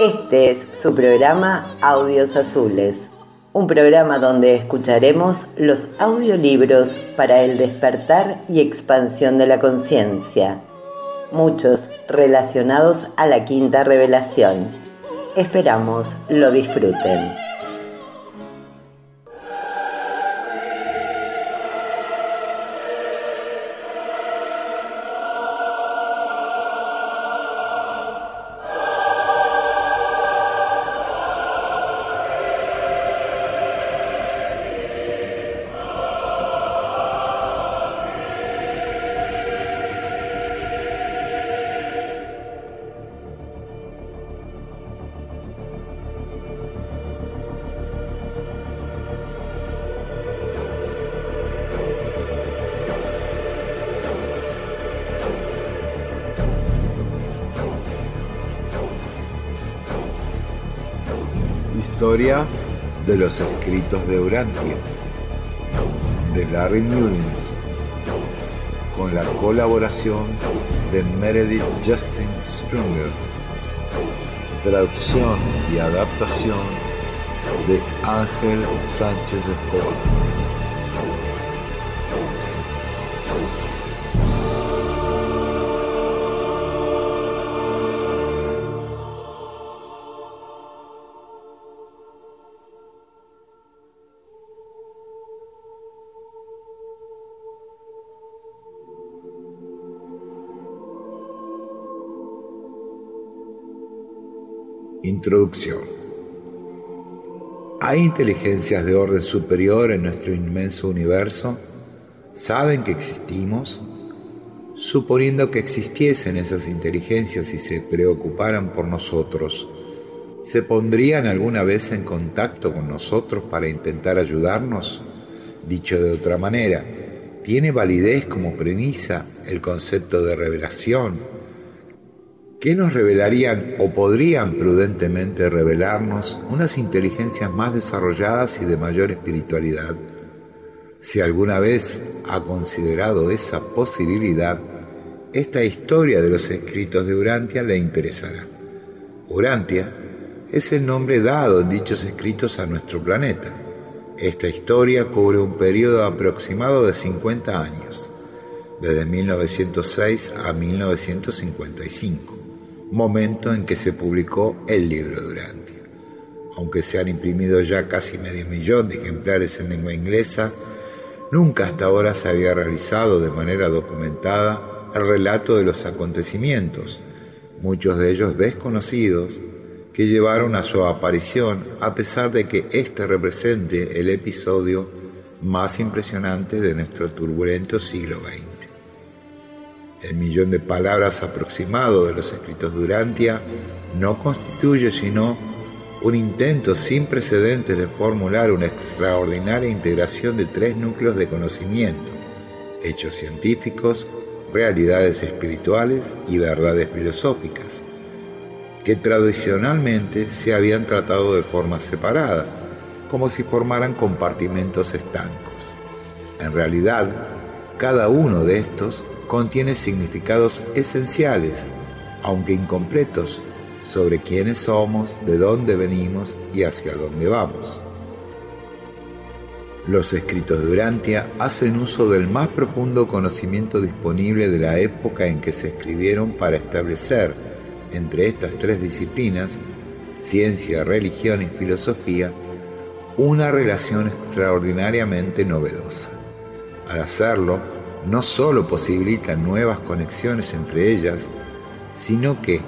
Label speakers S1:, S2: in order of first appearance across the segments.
S1: Este es su programa Audios Azules, un programa donde escucharemos los audiolibros para el despertar y expansión de la conciencia, muchos relacionados a la quinta revelación. Esperamos lo disfruten.
S2: De los escritos de Urantia, de Larry Mullins, con la colaboración de Meredith Justin Strunger, traducción y adaptación de Ángel Sánchez Escobar. Introducción. ¿Hay inteligencias de orden superior en nuestro inmenso universo? ¿Saben que existimos? Suponiendo que existiesen esas inteligencias y se preocuparan por nosotros, ¿se pondrían alguna vez en contacto con nosotros para intentar ayudarnos? Dicho de otra manera, ¿tiene validez como premisa el concepto de revelación? ¿Qué nos revelarían o podrían prudentemente revelarnos unas inteligencias más desarrolladas y de mayor espiritualidad? Si alguna vez ha considerado esa posibilidad, esta historia de los escritos de Urantia le interesará. Urantia es el nombre dado en dichos escritos a nuestro planeta. Esta historia cubre un periodo aproximado de 50 años, desde 1906 a 1955 momento en que se publicó el libro Durante. Aunque se han imprimido ya casi medio millón de ejemplares en lengua inglesa, nunca hasta ahora se había realizado de manera documentada el relato de los acontecimientos, muchos de ellos desconocidos, que llevaron a su aparición a pesar de que éste represente el episodio más impresionante de nuestro turbulento siglo XX. El millón de palabras aproximado de los escritos de Urantia no constituye sino un intento sin precedentes de formular una extraordinaria integración de tres núcleos de conocimiento, hechos científicos, realidades espirituales y verdades filosóficas, que tradicionalmente se habían tratado de forma separada, como si formaran compartimentos estancos. En realidad, cada uno de estos contiene significados esenciales, aunque incompletos, sobre quiénes somos, de dónde venimos y hacia dónde vamos. Los escritos de Urantia hacen uso del más profundo conocimiento disponible de la época en que se escribieron para establecer entre estas tres disciplinas, ciencia, religión y filosofía, una relación extraordinariamente novedosa. Al hacerlo, no solo posibilitan nuevas conexiones entre ellas, sino que,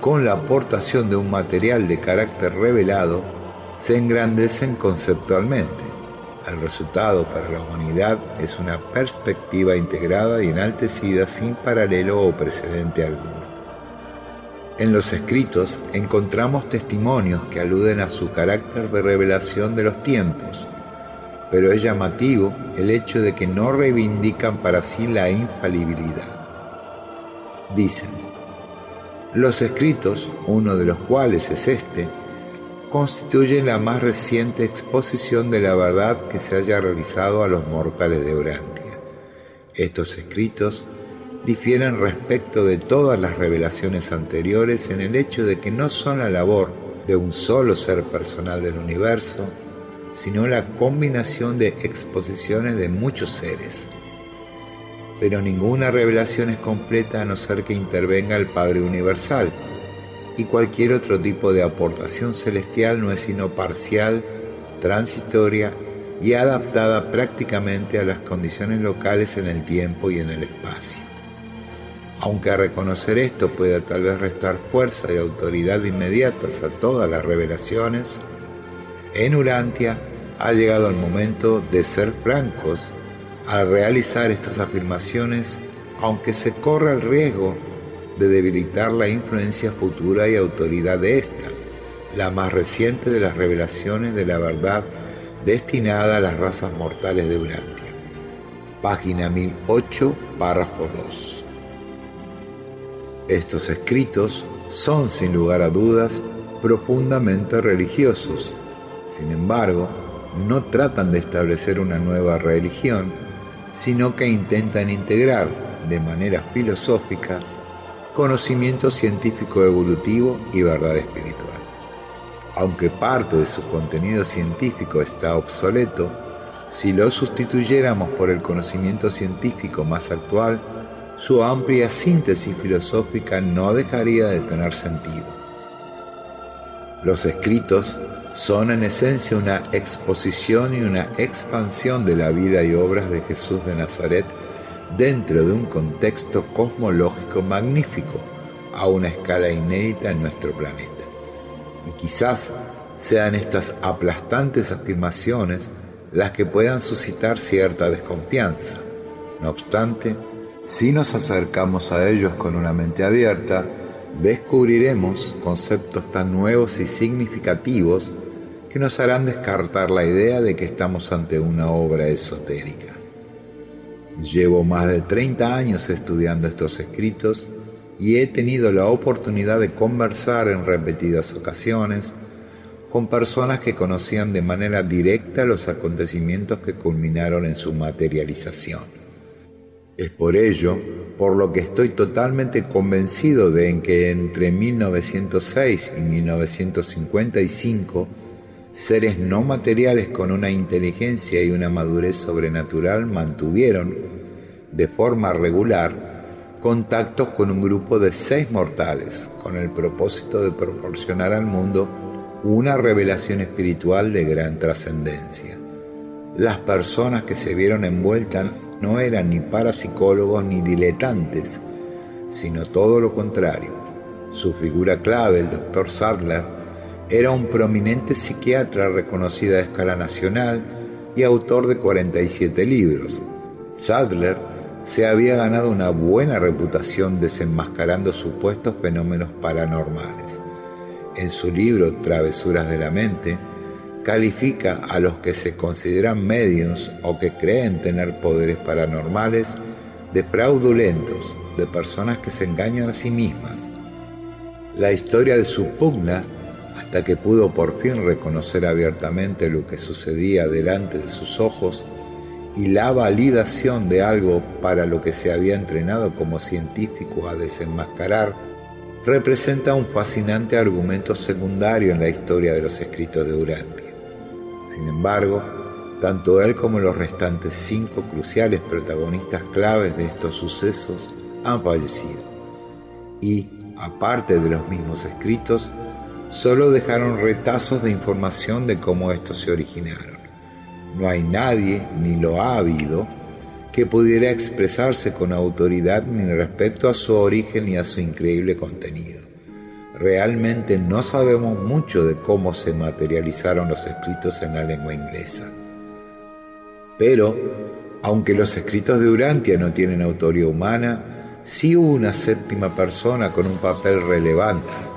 S2: con la aportación de un material de carácter revelado, se engrandecen conceptualmente. El resultado para la humanidad es una perspectiva integrada y enaltecida sin paralelo o precedente alguno. En los escritos encontramos testimonios que aluden a su carácter de revelación de los tiempos, pero es llamativo el hecho de que no reivindican para sí la infalibilidad. Dicen, los escritos, uno de los cuales es este, constituyen la más reciente exposición de la verdad que se haya realizado a los mortales de Urantia. Estos escritos difieren respecto de todas las revelaciones anteriores en el hecho de que no son la labor de un solo ser personal del universo, sino la combinación de exposiciones de muchos seres. Pero ninguna revelación es completa a no ser que intervenga el Padre Universal, y cualquier otro tipo de aportación celestial no es sino parcial, transitoria y adaptada prácticamente a las condiciones locales en el tiempo y en el espacio. Aunque a reconocer esto pueda tal vez restar fuerza y autoridad inmediatas a todas las revelaciones, en Urantia ha llegado el momento de ser francos al realizar estas afirmaciones, aunque se corra el riesgo de debilitar la influencia futura y autoridad de esta, la más reciente de las revelaciones de la verdad destinada a las razas mortales de Urantia. Página 1008, párrafo 2. Estos escritos son, sin lugar a dudas, profundamente religiosos. Sin embargo, no tratan de establecer una nueva religión, sino que intentan integrar de manera filosófica conocimiento científico evolutivo y verdad espiritual. Aunque parte de su contenido científico está obsoleto, si lo sustituyéramos por el conocimiento científico más actual, su amplia síntesis filosófica no dejaría de tener sentido. Los escritos son en esencia una exposición y una expansión de la vida y obras de Jesús de Nazaret dentro de un contexto cosmológico magnífico a una escala inédita en nuestro planeta. Y quizás sean estas aplastantes afirmaciones las que puedan suscitar cierta desconfianza. No obstante, si nos acercamos a ellos con una mente abierta, descubriremos conceptos tan nuevos y significativos que nos harán descartar la idea de que estamos ante una obra esotérica. Llevo más de 30 años estudiando estos escritos y he tenido la oportunidad de conversar en repetidas ocasiones con personas que conocían de manera directa los acontecimientos que culminaron en su materialización. Es por ello por lo que estoy totalmente convencido de que entre 1906 y 1955 seres no materiales con una inteligencia y una madurez sobrenatural mantuvieron, de forma regular, contactos con un grupo de seis mortales, con el propósito de proporcionar al mundo una revelación espiritual de gran trascendencia. Las personas que se vieron envueltas no eran ni parapsicólogos ni diletantes, sino todo lo contrario. Su figura clave, el doctor Sadler, era un prominente psiquiatra reconocido a escala nacional y autor de 47 libros. Sadler se había ganado una buena reputación desenmascarando supuestos fenómenos paranormales. En su libro Travesuras de la Mente, califica a los que se consideran medios o que creen tener poderes paranormales de fraudulentos, de personas que se engañan a sí mismas. La historia de su pugna que pudo por fin reconocer abiertamente lo que sucedía delante de sus ojos y la validación de algo para lo que se había entrenado como científico a desenmascarar, representa un fascinante argumento secundario en la historia de los escritos de Urantia. Sin embargo, tanto él como los restantes cinco cruciales protagonistas claves de estos sucesos han fallecido. Y, aparte de los mismos escritos, solo dejaron retazos de información de cómo estos se originaron. No hay nadie, ni lo ha habido, que pudiera expresarse con autoridad ni respecto a su origen ni a su increíble contenido. Realmente no sabemos mucho de cómo se materializaron los escritos en la lengua inglesa. Pero, aunque los escritos de Urantia no tienen autoría humana, sí hubo una séptima persona con un papel relevante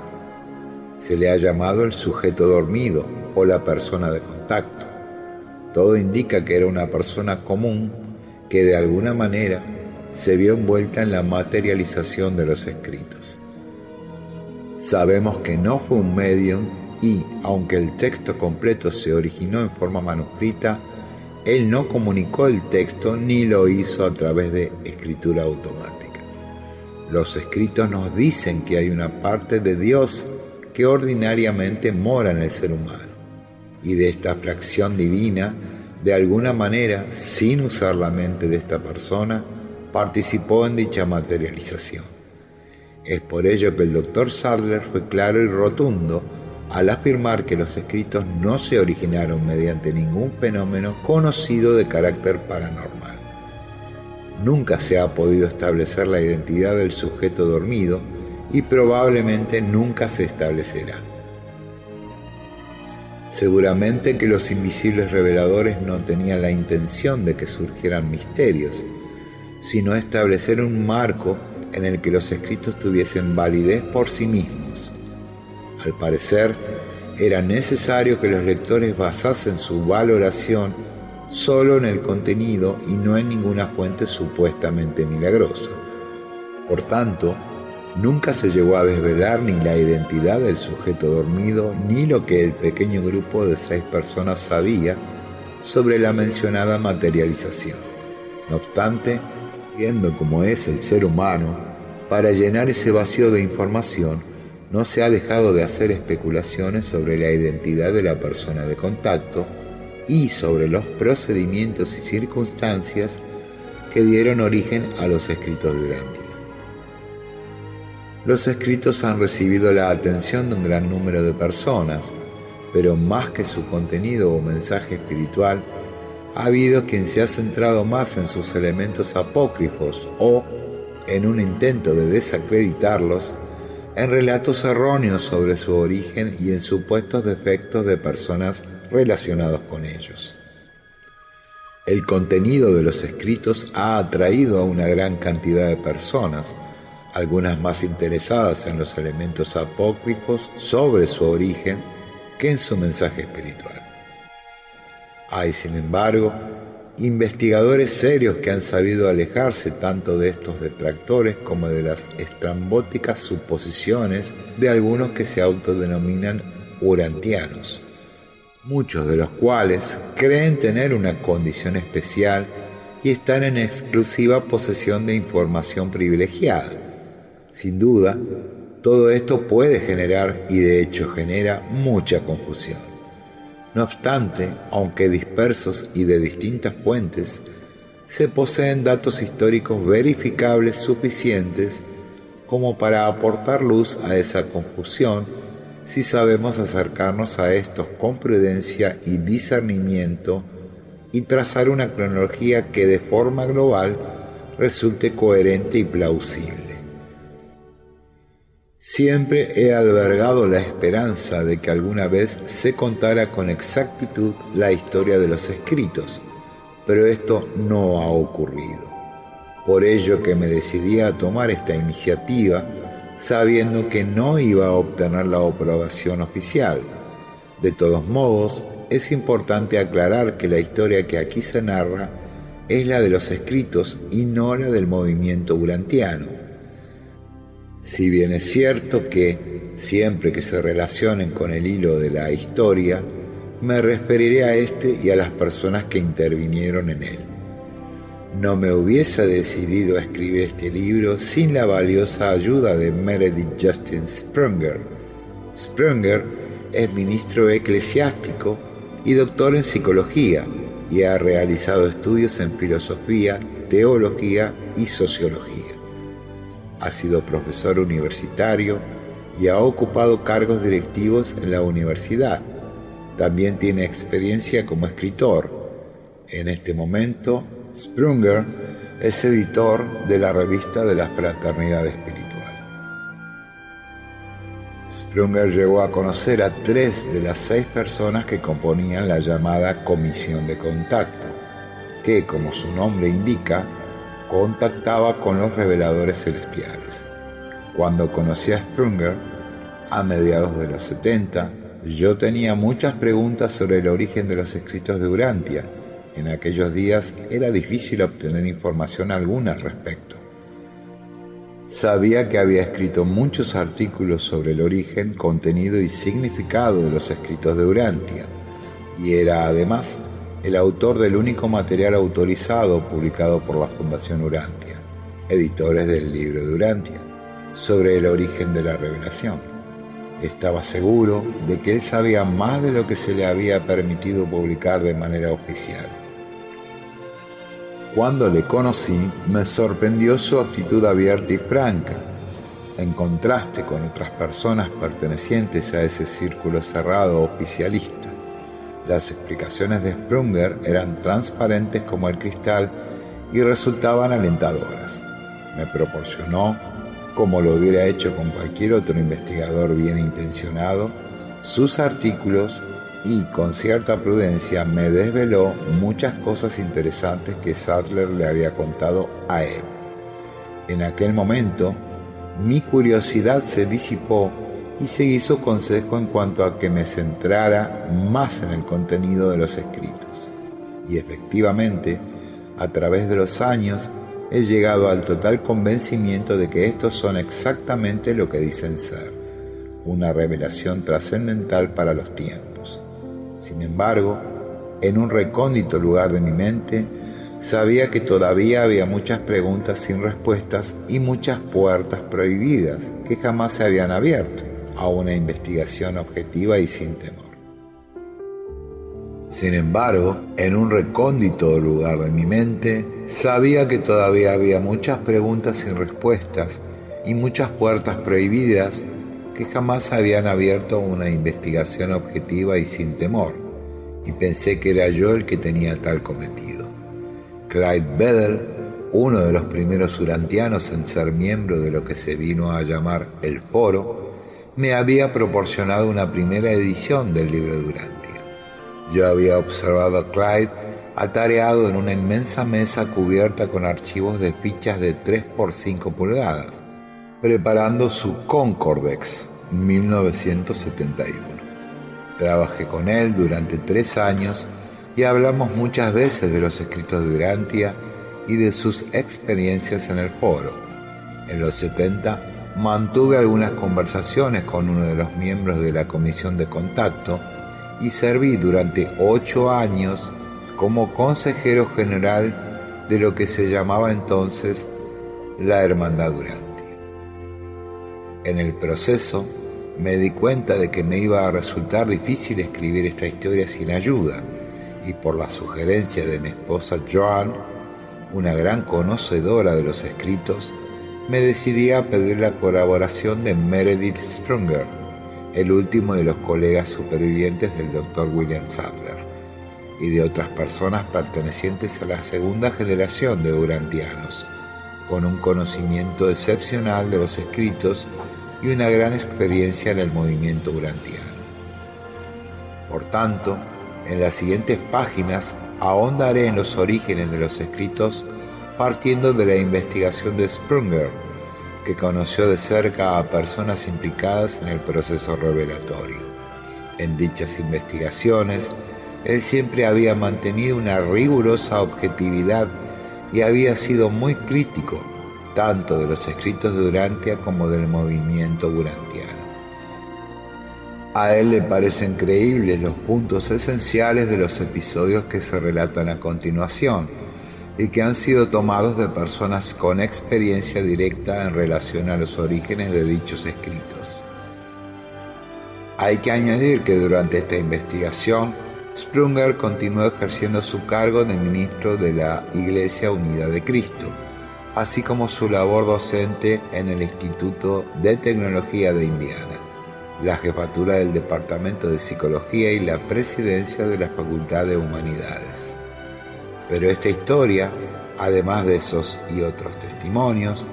S2: se le ha llamado el sujeto dormido o la persona de contacto. Todo indica que era una persona común que de alguna manera se vio envuelta en la materialización de los escritos. Sabemos que no fue un medium y, aunque el texto completo se originó en forma manuscrita, él no comunicó el texto ni lo hizo a través de escritura automática. Los escritos nos dicen que hay una parte de Dios que ordinariamente mora en el ser humano y de esta fracción divina, de alguna manera, sin usar la mente de esta persona, participó en dicha materialización. Es por ello que el doctor Sadler fue claro y rotundo al afirmar que los escritos no se originaron mediante ningún fenómeno conocido de carácter paranormal. Nunca se ha podido establecer la identidad del sujeto dormido y probablemente nunca se establecerá. Seguramente que los invisibles reveladores no tenían la intención de que surgieran misterios, sino establecer un marco en el que los escritos tuviesen validez por sí mismos. Al parecer, era necesario que los lectores basasen su valoración solo en el contenido y no en ninguna fuente supuestamente milagrosa. Por tanto, nunca se llegó a desvelar ni la identidad del sujeto dormido ni lo que el pequeño grupo de seis personas sabía sobre la mencionada materialización. No obstante, viendo como es el ser humano, para llenar ese vacío de información, no se ha dejado de hacer especulaciones sobre la identidad de la persona de contacto y sobre los procedimientos y circunstancias que dieron origen a los escritos de. Los escritos han recibido la atención de un gran número de personas, pero más que su contenido o mensaje espiritual, ha habido quien se ha centrado más en sus elementos apócrifos o, en un intento de desacreditarlos, en relatos erróneos sobre su origen y en supuestos defectos de personas relacionados con ellos. El contenido de los escritos ha atraído a una gran cantidad de personas, algunas más interesadas en los elementos apócrifos sobre su origen que en su mensaje espiritual. Hay, sin embargo, investigadores serios que han sabido alejarse tanto de estos detractores como de las estrambóticas suposiciones de algunos que se autodenominan urantianos muchos de los cuales creen tener una condición especial y están en exclusiva posesión de información privilegiada. Sin duda, todo esto puede generar y de hecho genera mucha confusión. No obstante, aunque dispersos y de distintas fuentes, se poseen datos históricos verificables suficientes como para aportar luz a esa confusión si sabemos acercarnos a estos con prudencia y discernimiento y trazar una cronología que de forma global resulte coherente y plausible. Siempre he albergado la esperanza de que alguna vez se contara con exactitud la historia de los escritos, pero esto no ha ocurrido. Por ello que me decidí a tomar esta iniciativa sabiendo que no iba a obtener la aprobación oficial. De todos modos, es importante aclarar que la historia que aquí se narra es la de los escritos y no la del movimiento urantiano. Si bien es cierto que, siempre que se relacionen con el hilo de la historia, me referiré a este y a las personas que intervinieron en él no me hubiese decidido a escribir este libro sin la valiosa ayuda de Meredith Justin Sprunger. Sprunger es ministro eclesiástico y doctor en psicología y ha realizado estudios en filosofía, teología y sociología. Ha sido profesor universitario y ha ocupado cargos directivos en la universidad. También tiene experiencia como escritor. En este momento Sprunger es editor de la revista de la Fraternidad Espiritual. Sprunger llegó a conocer a tres de las seis personas que componían la llamada Comisión de Contacto, que, como su nombre indica, contactaba con los reveladores celestiales. Cuando conocí a Sprunger, a mediados de los 70, yo tenía muchas preguntas sobre el origen de los escritos de Urantia en aquellos días era difícil obtener información alguna al respecto. Sabía que había escrito muchos artículos sobre el origen, contenido y significado de los escritos de Urantia, y era además el autor del único material autorizado publicado por la Fundación Urantia. editores del libro de Urantia, sobre el origen de la revelación. Estaba seguro de que él sabía más de lo que se le había permitido publicar de manera oficial. Cuando le conocí, me sorprendió su actitud abierta y franca, en contraste con otras personas pertenecientes a ese círculo cerrado oficialista. Las explicaciones de Sprunger eran transparentes como el cristal y resultaban alentadoras. Me proporcionó, como lo hubiera hecho con cualquier otro investigador bien intencionado, sus artículos y con cierta prudencia me desveló muchas cosas interesantes que Sattler le había contado a él. En aquel momento, mi curiosidad se disipó y seguí su consejo en cuanto a que me centrara más en el contenido de los escritos. Y efectivamente, a través de los años, he llegado al total convencimiento de que estos son exactamente lo que dicen ser, una revelación trascendental para los tiempos. Sin embargo, en un recóndito lugar de mi mente, Sabía que todavía había muchas preguntas sin respuestas y muchas puertas prohibidas que jamás se habían abierto a una investigación objetiva y sin temor. Sin embargo, en un recóndito lugar de mi mente, sabía que todavía había muchas preguntas sin respuestas y muchas puertas prohibidas que jamás habían abierto una investigación objetiva y sin temor, y pensé que era yo el que tenía tal cometido. Clyde Bedell, uno de los primeros urantianos en ser miembro de lo que se vino a llamar el Foro, me había proporcionado una primera edición del libro de Urantia. Yo había observado a Clyde atareado en una inmensa mesa cubierta con archivos de fichas de 3 por 5 pulgadas, preparando su Concordex 1971. Trabajé con él durante tres años y hablamos muchas veces de los escritos de Urantia y de sus experiencias en el foro. En los 70 mantuve algunas conversaciones con uno de los miembros de la comisión de contacto y serví durante ocho años como consejero general de lo que se llamaba entonces la Hermandad Urantia. En el proceso me di cuenta de que me iba a resultar difícil escribir esta historia sin ayuda, y por la sugerencia de mi esposa Joan, una gran conocedora de los escritos, me decidí a pedir la colaboración de Meredith Sprunger, el último de los colegas supervivientes del Dr. William Sadler, y de otras personas pertenecientes a la segunda generación de urantianos, con un conocimiento excepcional de los escritos y una gran experiencia en el movimiento urantiano. Por tanto, en las siguientes páginas ahondaré en los orígenes de los escritos partiendo de la investigación de Sprunger, que conoció de cerca a personas implicadas en el proceso revelatorio. En dichas investigaciones, él siempre había mantenido una rigurosa objetividad y había sido muy crítico tanto de los escritos de Durantia como del movimiento durantiano. A él le parecen creíbles los puntos esenciales de los episodios que se relatan a continuación y que han sido tomados de personas con experiencia directa en relación a los orígenes de dichos escritos. Hay que añadir que durante esta investigación, Sprunger continuó ejerciendo su cargo de ministro de la Iglesia Unida de Cristo, así como su labor docente en el Instituto de Tecnología de Indiana la jefatura del Departamento de Psicología y la presidencia de la Facultad de Humanidades. Pero esta historia, además de esos y otros testimonios,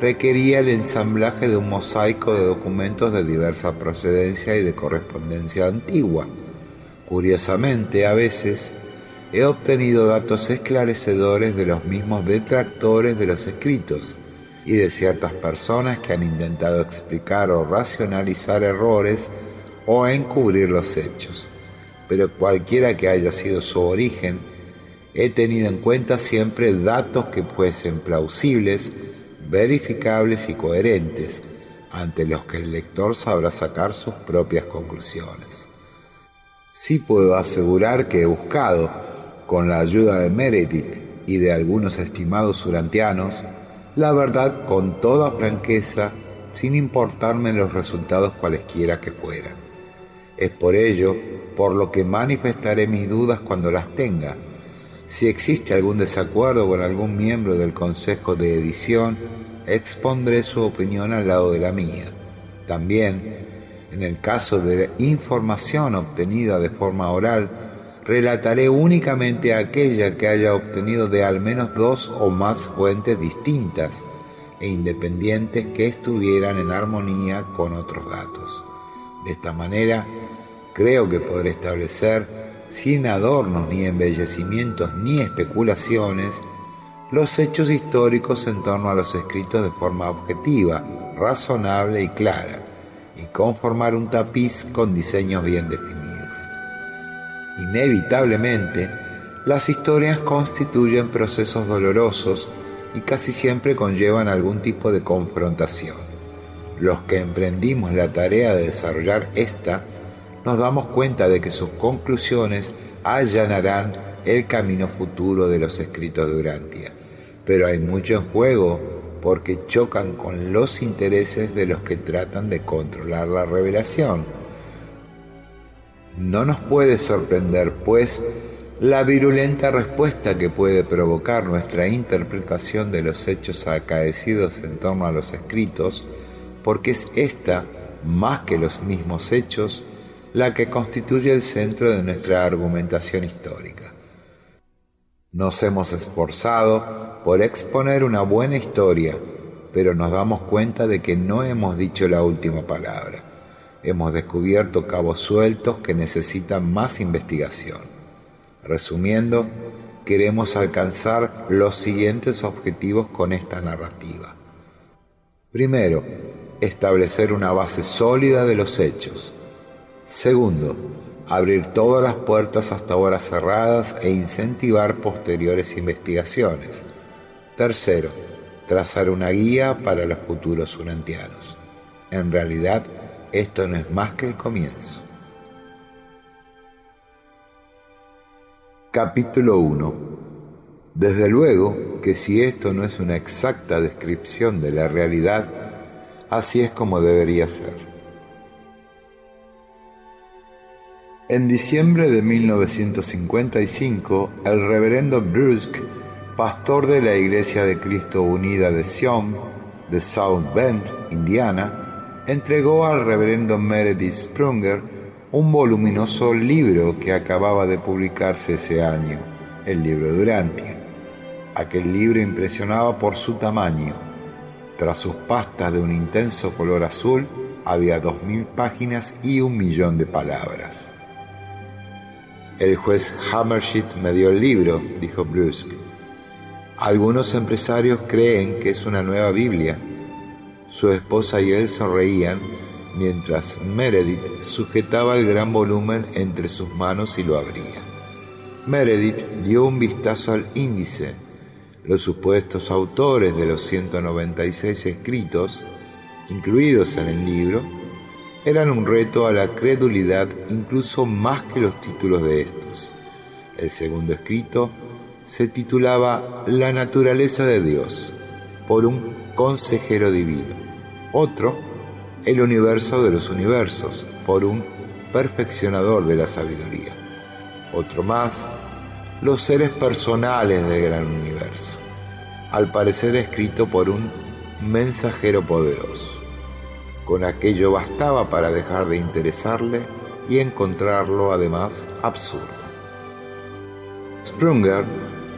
S2: requería el ensamblaje de un mosaico de documentos de diversa procedencia y de correspondencia antigua. Curiosamente, a veces he obtenido datos esclarecedores de los mismos detractores de los escritos, y de ciertas personas que han intentado explicar o racionalizar errores o encubrir los hechos. Pero cualquiera que haya sido su origen, he tenido en cuenta siempre datos que fuesen plausibles, verificables y coherentes, ante los que el lector sabrá sacar sus propias conclusiones. Sí puedo asegurar que he buscado, con la ayuda de Meredith y de algunos estimados urantianos, la verdad con toda franqueza, sin importarme los resultados cualesquiera que fueran. Es por ello por lo que manifestaré mis dudas cuando las tenga. Si existe algún desacuerdo con algún miembro del Consejo de Edición, expondré su opinión al lado de la mía. También, en el caso de información obtenida de forma oral, relataré únicamente aquella que haya obtenido de al menos dos o más fuentes distintas e independientes que estuvieran en armonía con otros datos. De esta manera, creo que podré establecer, sin adornos ni embellecimientos ni especulaciones, los hechos históricos en torno a los escritos de forma objetiva, razonable y clara, y conformar un tapiz con diseños bien definidos. Inevitablemente, las historias constituyen procesos dolorosos y casi siempre conllevan algún tipo de confrontación. Los que emprendimos la tarea de desarrollar esta, nos damos cuenta de que sus conclusiones allanarán el camino futuro de los escritos de Urantia. Pero hay mucho en juego porque chocan con los intereses de los que tratan de controlar la revelación no nos puede sorprender, pues, la virulenta respuesta que puede provocar nuestra interpretación de los hechos acaecidos en torno a los escritos, porque es esta, más que los mismos hechos, la que constituye el centro de nuestra argumentación histórica. Nos hemos esforzado por exponer una buena historia, pero nos damos cuenta de que no hemos dicho la última palabra hemos descubierto cabos sueltos que necesitan más investigación. Resumiendo, queremos alcanzar los siguientes objetivos con esta narrativa. Primero, establecer una base sólida de los hechos. Segundo, abrir todas las puertas hasta ahora cerradas e incentivar posteriores investigaciones. Tercero, trazar una guía para los futuros unantianos. En realidad, esto no es más que el comienzo. Capítulo 1 Desde luego que si esto no es una exacta descripción de la realidad, así es como debería ser. En diciembre de 1955, el reverendo Brusque, pastor de la Iglesia de Cristo Unida de Sion, de South Bend, Indiana, entregó al reverendo Meredith Sprunger un voluminoso libro que acababa de publicarse ese año, el libro de Urantia. Aquel libro impresionaba por su tamaño. Tras sus pastas de un intenso color azul, había dos mil páginas y un millón de palabras. El juez Hammersheet me dio el libro, dijo Brusque. Algunos empresarios creen que es una nueva Biblia, su esposa y él sonreían mientras Meredith sujetaba el gran volumen entre sus manos y lo abría. Meredith dio un vistazo al índice. Los supuestos autores de los 196 escritos, incluidos en el libro, eran un reto a la credulidad incluso más que los títulos de estos. El segundo escrito se titulaba La naturaleza de Dios, por un consejero divino. Otro, el universo de los universos, por un perfeccionador de la sabiduría. Otro más, los seres personales del gran universo, al parecer escrito por un mensajero poderoso. Con aquello bastaba para dejar de interesarle y encontrarlo además absurdo. Sprunger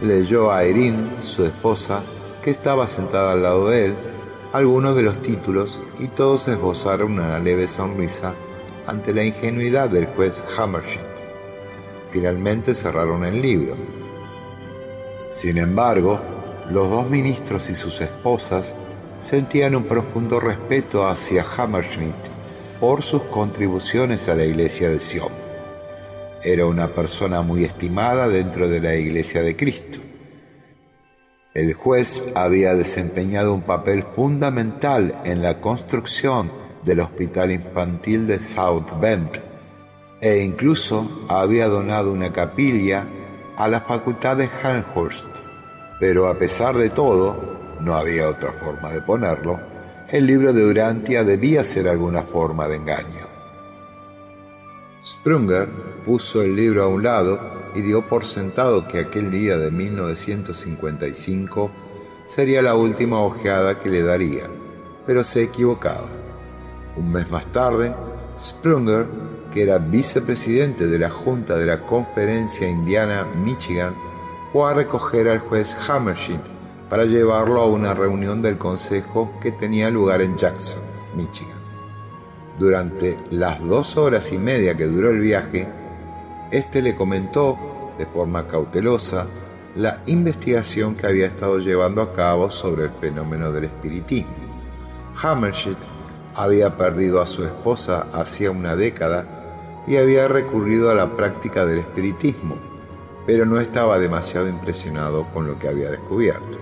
S2: leyó a Erin, su esposa, que estaba sentada al lado de él, algunos de los títulos y todos esbozaron una leve sonrisa ante la ingenuidad del juez Hammersheet. Finalmente cerraron el libro. Sin embargo, los dos ministros y sus esposas sentían un profundo respeto hacia Hammersmith por sus contribuciones a la iglesia de Sion. Era una persona muy estimada dentro de la iglesia de Cristo el juez había desempeñado un papel fundamental en la construcción del Hospital Infantil de South Bend e incluso había donado una capilla a la Facultad de Helmhurst. Pero a pesar de todo, no había otra forma de ponerlo, el libro de Urantia debía ser alguna forma de engaño. Sprunger puso el libro a un lado y dio por sentado que aquel día de 1955 sería la última ojeada que le daría, pero se equivocaba. Un mes más tarde, Sprunger, que era vicepresidente de la Junta de la Conferencia Indiana Michigan, fue a recoger al juez Hammersmith para llevarlo a una reunión del consejo que tenía lugar en Jackson, Michigan. Durante las dos horas y media que duró el viaje, este le comentó, de forma cautelosa, la investigación que había estado llevando a cabo sobre el fenómeno del espiritismo. Hammersmith había perdido a su esposa hacía una década y había recurrido a la práctica del espiritismo, pero no estaba demasiado impresionado con lo que había descubierto.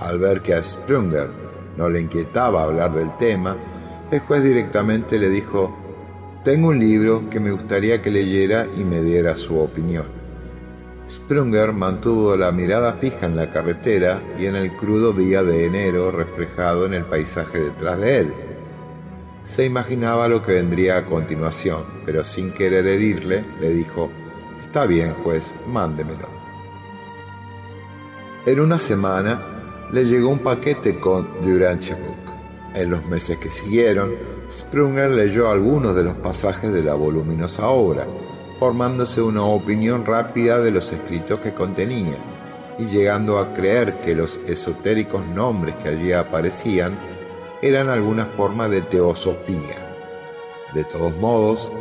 S2: Al ver que a Sprunger no le inquietaba hablar del tema, el juez directamente le dijo, tengo un libro que me gustaría que leyera y me diera su opinión. Sprunger mantuvo la mirada fija en la carretera y en el crudo día de enero reflejado en el paisaje detrás de él. Se imaginaba lo que vendría a continuación, pero sin querer herirle, le dijo, Está bien, juez, mándemelo. En una semana le llegó un paquete con Durance Book. En los meses que siguieron, Sprunger leyó algunos de los pasajes de la voluminosa obra, formándose una opinión rápida de los escritos que contenía y llegando a creer que los esotéricos nombres que allí aparecían eran alguna forma de teosofía. De todos modos,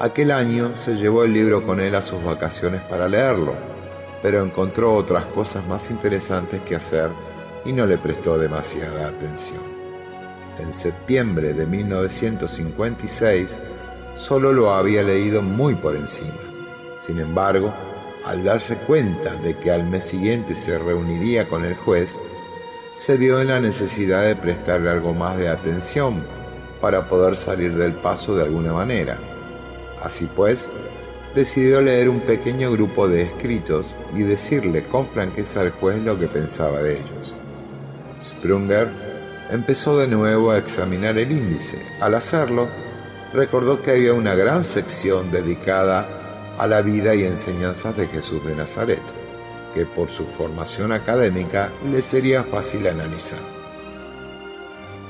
S2: aquel año se llevó el libro con él a sus vacaciones para leerlo, pero encontró otras cosas más interesantes que hacer y no le prestó demasiada atención. En septiembre de 1956 solo lo había leído muy por encima. Sin embargo, al darse cuenta de que al mes siguiente se reuniría con el juez, se vio en la necesidad de prestarle algo más de atención para poder salir del paso de alguna manera. Así pues, decidió leer un pequeño grupo de escritos y decirle con franqueza al juez lo que pensaba de ellos. Sprunger empezó de nuevo a examinar el índice. Al hacerlo, recordó que había una gran sección dedicada a la vida y enseñanzas de Jesús de Nazaret, que por su formación académica le sería fácil analizar.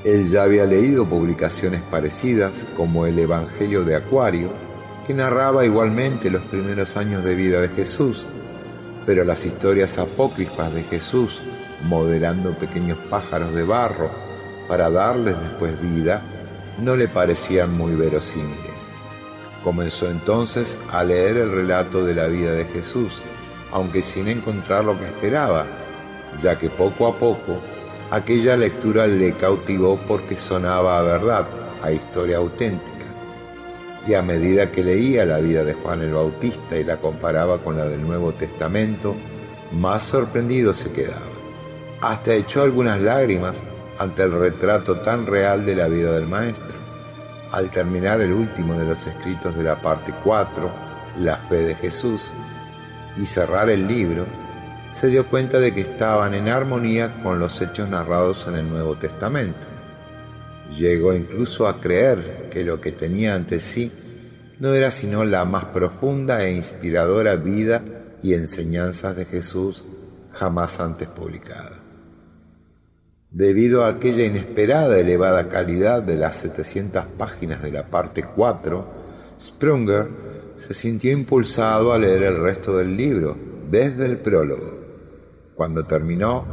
S2: Él ya había leído publicaciones parecidas como el Evangelio de Acuario, que narraba igualmente los primeros años de vida de Jesús, pero las historias apócrifas de Jesús modelando pequeños pájaros de barro para darles después vida, no le parecían muy verosímiles. Comenzó entonces a leer el relato de la vida de Jesús, aunque sin encontrar lo que esperaba, ya que poco a poco aquella lectura le cautivó porque sonaba a verdad, a historia auténtica. Y a medida que leía la vida de Juan el Bautista y la comparaba con la del Nuevo Testamento, más sorprendido se quedaba. Hasta echó algunas lágrimas ante el retrato tan real de la vida del Maestro. Al terminar el último de los escritos de la parte 4, La fe de Jesús, y cerrar el libro, se dio cuenta de que estaban en armonía con los hechos narrados en el Nuevo Testamento. Llegó incluso a creer que lo que tenía ante sí no era sino la más profunda e inspiradora vida y enseñanzas de Jesús jamás antes publicada. Debido a aquella inesperada elevada calidad de las 700 páginas de la parte 4, Sprunger se sintió impulsado a leer el resto del libro, desde el prólogo. Cuando terminó,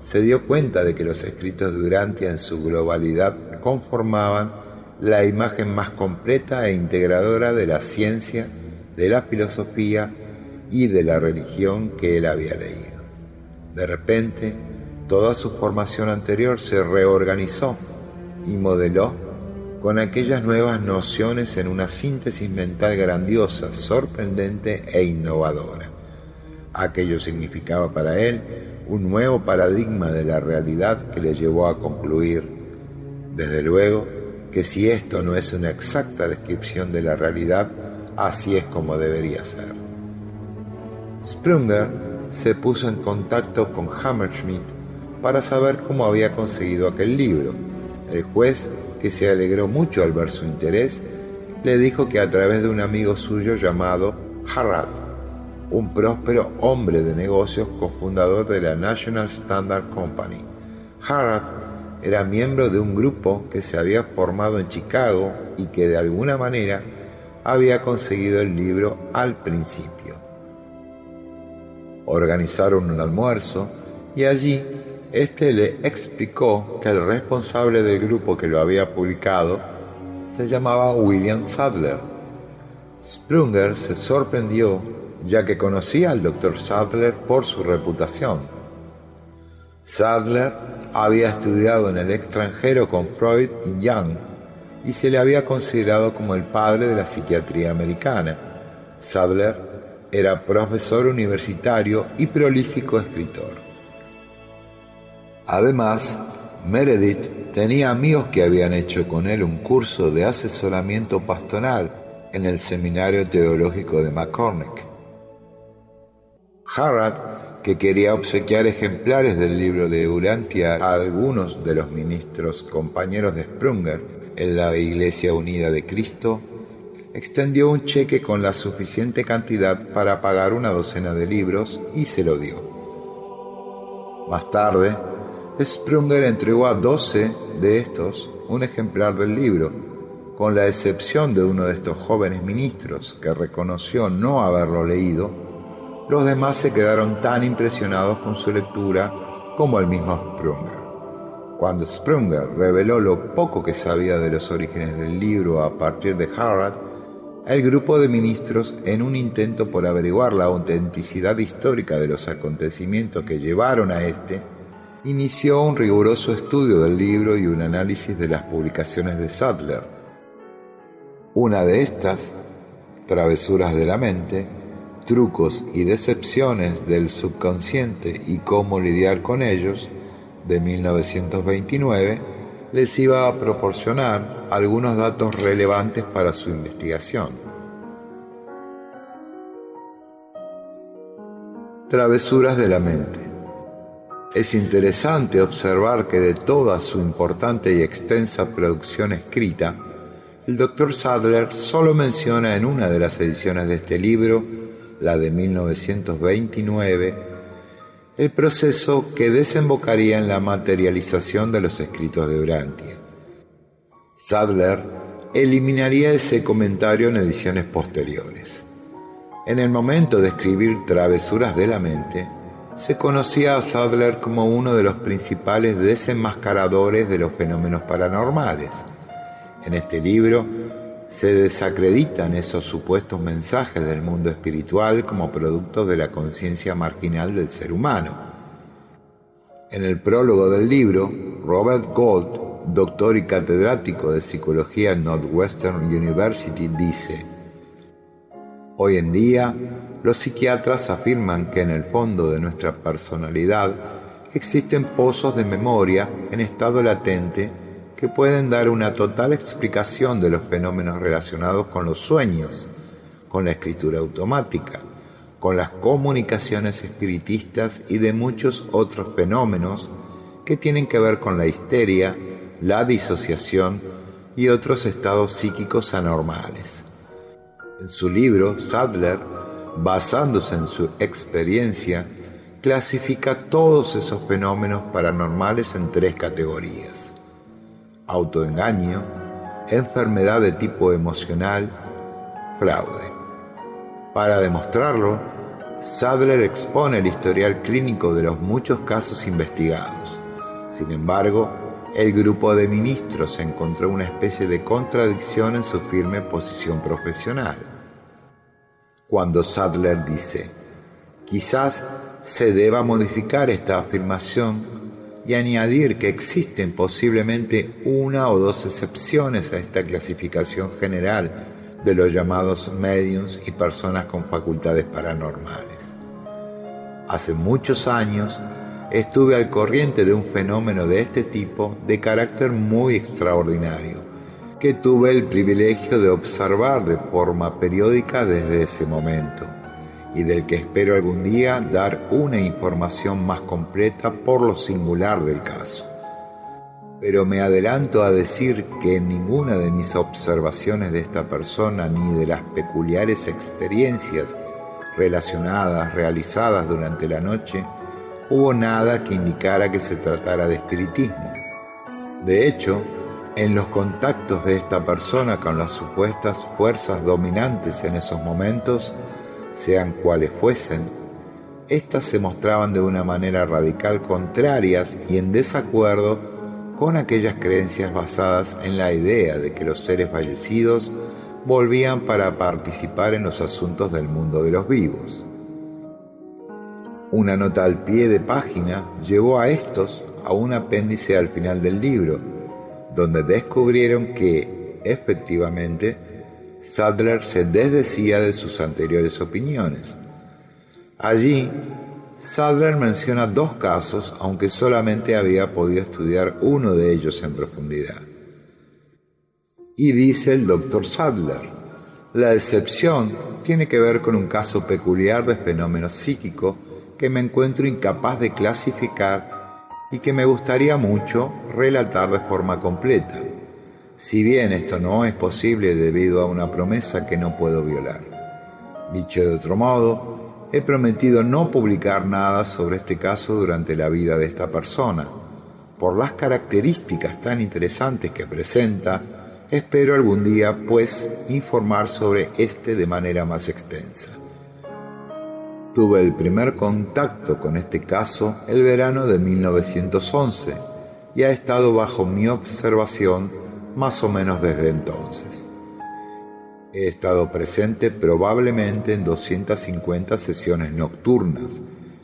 S2: se dio cuenta de que los escritos de Urantia en su globalidad conformaban la imagen más completa e integradora de la ciencia, de la filosofía y de la religión que él había leído. De repente, Toda su formación anterior se reorganizó y modeló con aquellas nuevas nociones en una síntesis mental grandiosa, sorprendente e innovadora. Aquello significaba para él un nuevo paradigma de la realidad que le llevó a concluir, desde luego, que si esto no es una exacta descripción de la realidad, así es como debería ser. Sprunger se puso en contacto con Hammerschmidt para saber cómo había conseguido aquel libro. El juez, que se alegró mucho al ver su interés, le dijo que a través de un amigo suyo llamado Harrad, un próspero hombre de negocios cofundador de la National Standard Company. Harrad era miembro de un grupo que se había formado en Chicago y que de alguna manera había conseguido el libro al principio. Organizaron un almuerzo y allí éste le explicó que el responsable del grupo que lo había publicado se llamaba William Sadler. Sprunger se sorprendió ya que conocía al Dr. Sadler por su reputación. Sadler había estudiado en el extranjero con Freud y Young y se le había considerado como el padre de la psiquiatría americana. Sadler era profesor universitario y prolífico escritor. Además, Meredith tenía amigos que habían hecho con él un curso de asesoramiento pastoral en el Seminario Teológico de McCormick. Harrod, que quería obsequiar ejemplares del libro de Urantia a algunos de los ministros compañeros de Sprunger en la Iglesia Unida de Cristo, extendió un cheque con la suficiente cantidad para pagar una docena de libros y se lo dio. Más tarde, Sprunger entregó a doce de estos un ejemplar del libro, con la excepción de uno de estos jóvenes ministros que reconoció no haberlo leído los demás se quedaron tan impresionados con su lectura como el mismo Sprunger. Cuando Sprunger reveló lo poco que sabía de los orígenes del libro a partir de Harrod, el grupo de ministros, en un intento por averiguar la autenticidad histórica de los acontecimientos que llevaron a este, inició un riguroso estudio del libro y un análisis de las publicaciones de Sadler. Una de estas, Travesuras de la Mente, trucos y decepciones del subconsciente y cómo lidiar con ellos, de 1929, les iba a proporcionar algunos datos relevantes para su investigación. Travesuras de la mente. Es interesante observar que de toda su importante y extensa producción escrita, el Dr. Sadler solo menciona en una de las ediciones de este libro la de 1929, el proceso que desembocaría en la materialización de los escritos de Urantia. Sadler eliminaría ese comentario en ediciones posteriores. En el momento de escribir Travesuras de la Mente, se conocía a Sadler como uno de los principales desenmascaradores de los fenómenos paranormales. En este libro se desacreditan esos supuestos mensajes del mundo espiritual como productos de la conciencia marginal del ser humano. En el prólogo del libro, Robert Gold, doctor y catedrático de psicología en Northwestern University, dice, Hoy en día, los psiquiatras afirman que en el fondo de nuestra personalidad existen pozos de memoria en estado latente que pueden dar una total explicación de los fenómenos relacionados con los sueños, con la escritura automática, con las comunicaciones espiritistas y de muchos otros fenómenos que tienen que ver con la histeria, la disociación y otros estados psíquicos anormales. En su libro, Sadler, basándose en su experiencia, clasifica todos esos fenómenos paranormales en tres categorías autoengaño, enfermedad de tipo emocional, fraude. Para demostrarlo, Sadler expone el historial clínico de los muchos casos investigados. Sin embargo, el grupo de ministros encontró una especie de contradicción en su firme posición profesional. Cuando Sadler dice, quizás se deba modificar esta afirmación y añadir que existen posiblemente una o dos excepciones a esta clasificación general de los llamados mediums y personas con facultades paranormales. Hace muchos años estuve al corriente de un fenómeno de este tipo de carácter muy extraordinario, que tuve el privilegio de observar de forma periódica desde ese momento, y del que espero algún día dar una información más completa por lo singular del caso. Pero me adelanto a decir que en ninguna de mis observaciones de esta persona ni de las peculiares experiencias relacionadas realizadas durante la noche hubo nada que indicara que se tratara de espiritismo. De hecho, en los contactos de esta persona con las supuestas fuerzas dominantes en esos momentos, sean cuales fuesen, éstas se mostraban de una manera radical contrarias y en desacuerdo con aquellas creencias basadas en la idea de que los seres fallecidos volvían para participar en los asuntos del mundo de los vivos. Una nota al pie de página llevó a estos a un apéndice al final del libro, donde descubrieron que, efectivamente, Sadler se desdecía de sus anteriores opiniones. Allí, Sadler menciona dos casos, aunque solamente había podido estudiar uno de ellos en profundidad. Y dice el doctor Sadler, la excepción tiene que ver con un caso peculiar de fenómeno psíquico que me encuentro incapaz de clasificar y que me gustaría mucho relatar de forma completa, si bien esto no es posible debido a una promesa que no puedo violar. Dicho de otro modo, he prometido no publicar nada sobre este caso durante la vida de esta persona. Por las características tan interesantes que presenta, espero algún día, pues, informar sobre este de manera más extensa. Tuve el primer contacto con este caso el verano de 1911 y ha estado bajo mi observación más o menos desde entonces. He estado presente probablemente en 250 sesiones nocturnas,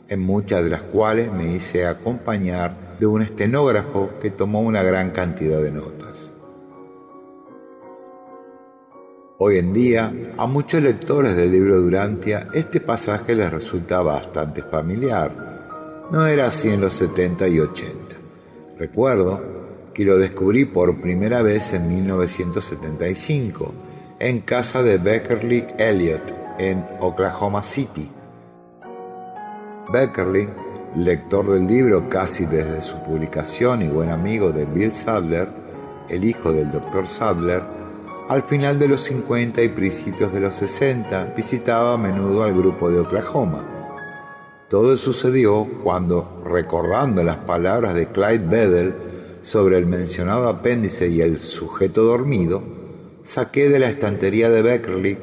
S2: en muchas de las cuales me hice acompañar de un estenógrafo que tomó una gran cantidad de notas. Hoy en día, a muchos lectores del libro Durantia, este pasaje les resulta bastante familiar. No era así en los 70 y 80. Recuerdo que lo descubrí por primera vez en 1975, en casa de Beckerly Elliott, en Oklahoma City. Beckerly, lector del libro casi desde su publicación y buen amigo de Bill Sadler, el hijo del Dr. Sadler, al final de los 50 y principios de los 60 visitaba a menudo al grupo de Oklahoma. Todo sucedió cuando, recordando las palabras de Clyde Bedell sobre el mencionado apéndice y el sujeto dormido, saqué de la estantería de Beckerly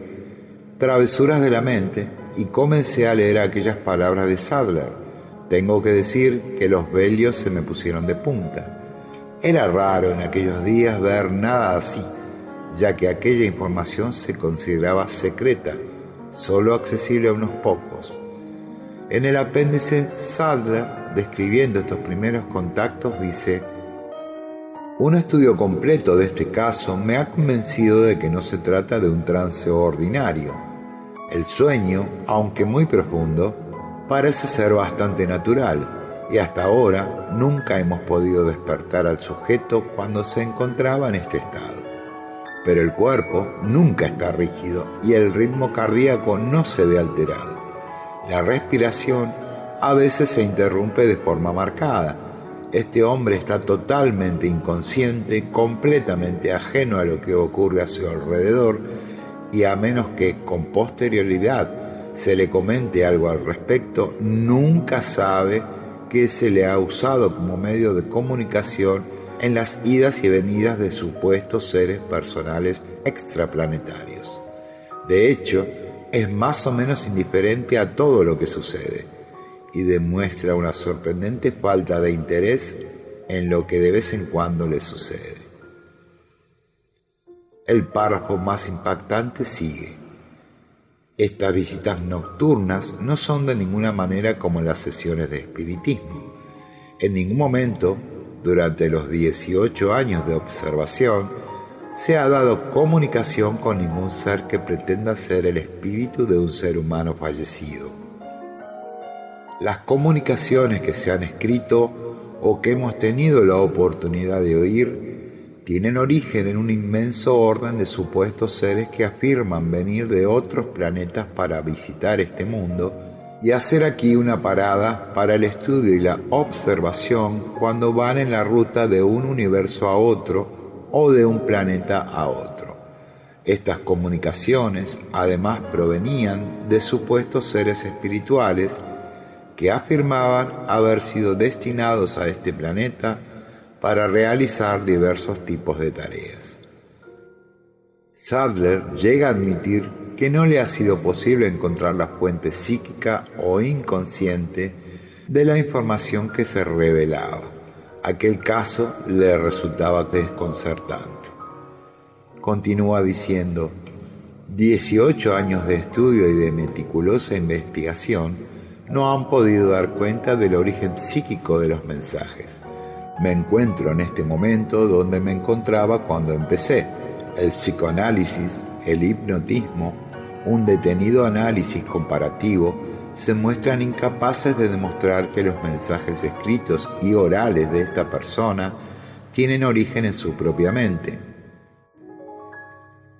S2: Travesuras de la mente y comencé a leer aquellas palabras de Sadler. Tengo que decir que los velios se me pusieron de punta. Era raro en aquellos días ver nada así ya que aquella información se consideraba secreta, solo accesible a unos pocos. En el apéndice, Sadler, describiendo estos primeros contactos, dice, un estudio completo de este caso me ha convencido de que no se trata de un trance ordinario. El sueño, aunque muy profundo, parece ser bastante natural y hasta ahora nunca hemos podido despertar al sujeto cuando se encontraba en este estado pero el cuerpo nunca está rígido y el ritmo cardíaco no se ve alterado. La respiración a veces se interrumpe de forma marcada. Este hombre está totalmente inconsciente, completamente ajeno a lo que ocurre a su alrededor y a menos que con posterioridad se le comente algo al respecto, nunca sabe que se le ha usado como medio de comunicación en las idas y venidas de supuestos seres personales extraplanetarios. De hecho, es más o menos indiferente a todo lo que sucede y demuestra una sorprendente falta de interés en lo que de vez en cuando le sucede. El párrafo más impactante sigue. Estas visitas nocturnas no son de ninguna manera como las sesiones de espiritismo. En ningún momento durante los 18 años de observación, se ha dado comunicación con ningún ser que pretenda ser el espíritu de un ser humano fallecido. Las comunicaciones que se han escrito o que hemos tenido la oportunidad de oír tienen origen en un inmenso orden de supuestos seres que afirman venir de otros planetas para visitar este mundo y hacer aquí una parada para el estudio y la observación cuando van en la ruta de un universo a otro o de un planeta a otro. Estas comunicaciones además provenían de supuestos seres espirituales que afirmaban haber sido destinados a este planeta para realizar diversos tipos de tareas. Sadler llega a admitir que no le ha sido posible encontrar la fuente psíquica o inconsciente de la información que se revelaba. Aquel caso le resultaba desconcertante. Continúa diciendo, 18 años de estudio y de meticulosa investigación no han podido dar cuenta del origen psíquico de los mensajes me encuentro en este momento donde me encontraba cuando empecé. El psicoanálisis, el hipnotismo, un detenido análisis comparativo se muestran incapaces de demostrar que los mensajes escritos y orales de esta persona tienen origen en su propia mente.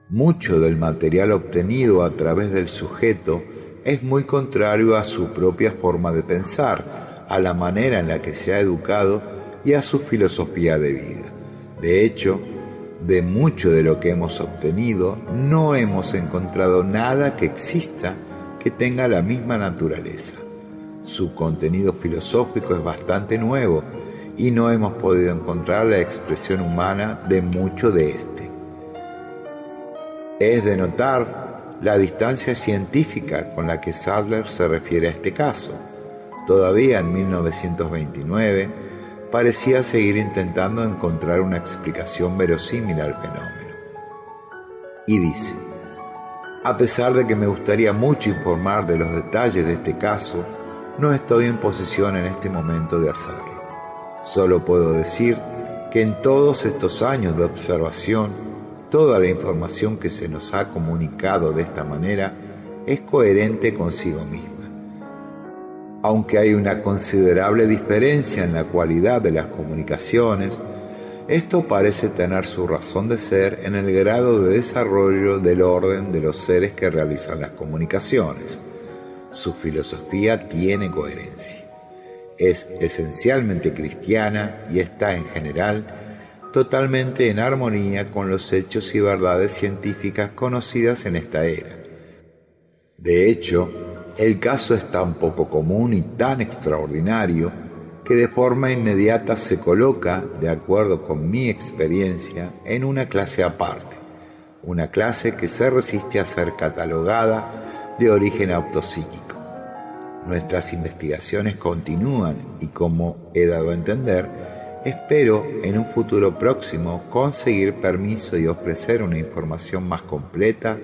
S2: Mucho del material obtenido a través del sujeto es muy contrario a su propia forma de pensar, a la manera en la que se ha educado y a su filosofía de vida. De hecho, de mucho de lo que hemos obtenido, no hemos encontrado nada que exista que tenga la misma naturaleza. Su contenido filosófico es bastante nuevo y no hemos podido encontrar la expresión humana de mucho de este. Es de notar la distancia científica con la que Sadler se refiere a este caso. Todavía en 1929, parecía seguir intentando encontrar una explicación verosímil al fenómeno. Y dice, a pesar de que me gustaría mucho informar de los detalles de este caso, no estoy en posición en este momento de hacerlo. Solo puedo decir que en todos estos años de observación, toda la información que se nos ha comunicado de esta manera es coherente consigo misma aunque hay una considerable diferencia en la cualidad de las comunicaciones, esto parece tener su razón de ser en el grado de desarrollo del orden de los seres que realizan las comunicaciones. Su filosofía tiene coherencia. Es esencialmente cristiana y está en general totalmente en armonía con los hechos y verdades científicas conocidas en esta era. De hecho, el caso es tan poco común y tan extraordinario que de forma inmediata se coloca, de acuerdo con mi experiencia, en una clase aparte, una clase que se resiste a ser catalogada de origen autopsíquico. Nuestras investigaciones continúan y como he dado a entender, espero en un futuro próximo conseguir permiso y ofrecer una información más completa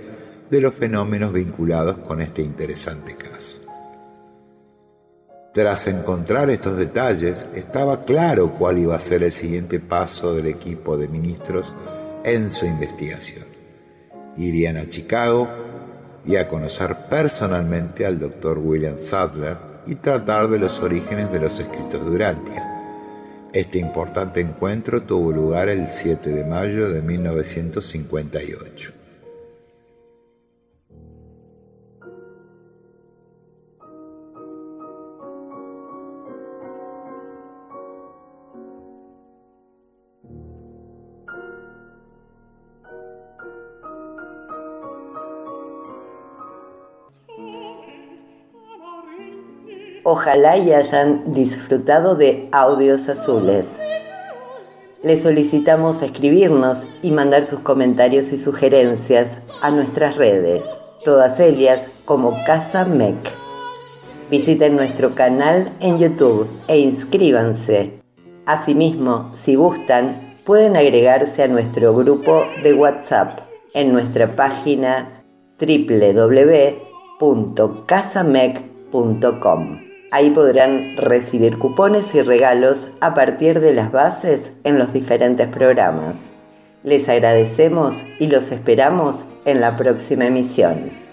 S2: de los fenómenos vinculados con este interesante caso. Tras encontrar estos detalles, estaba claro cuál iba a ser el siguiente paso del equipo de ministros en su investigación. Irían a Chicago y a conocer personalmente al doctor William Sadler y tratar de los orígenes de los escritos de Urantia. Este importante encuentro tuvo lugar el 7 de mayo de 1958.
S1: Ojalá y hayan disfrutado de audios azules. Les solicitamos escribirnos y mandar sus comentarios y sugerencias a nuestras redes, todas ellas como Casa MEC. Visiten nuestro canal en YouTube e inscríbanse. Asimismo, si gustan, pueden agregarse a nuestro grupo de WhatsApp en nuestra página www.casamec.com. Ahí podrán recibir cupones y regalos a partir de las bases en los diferentes programas. Les agradecemos y los esperamos en la próxima emisión.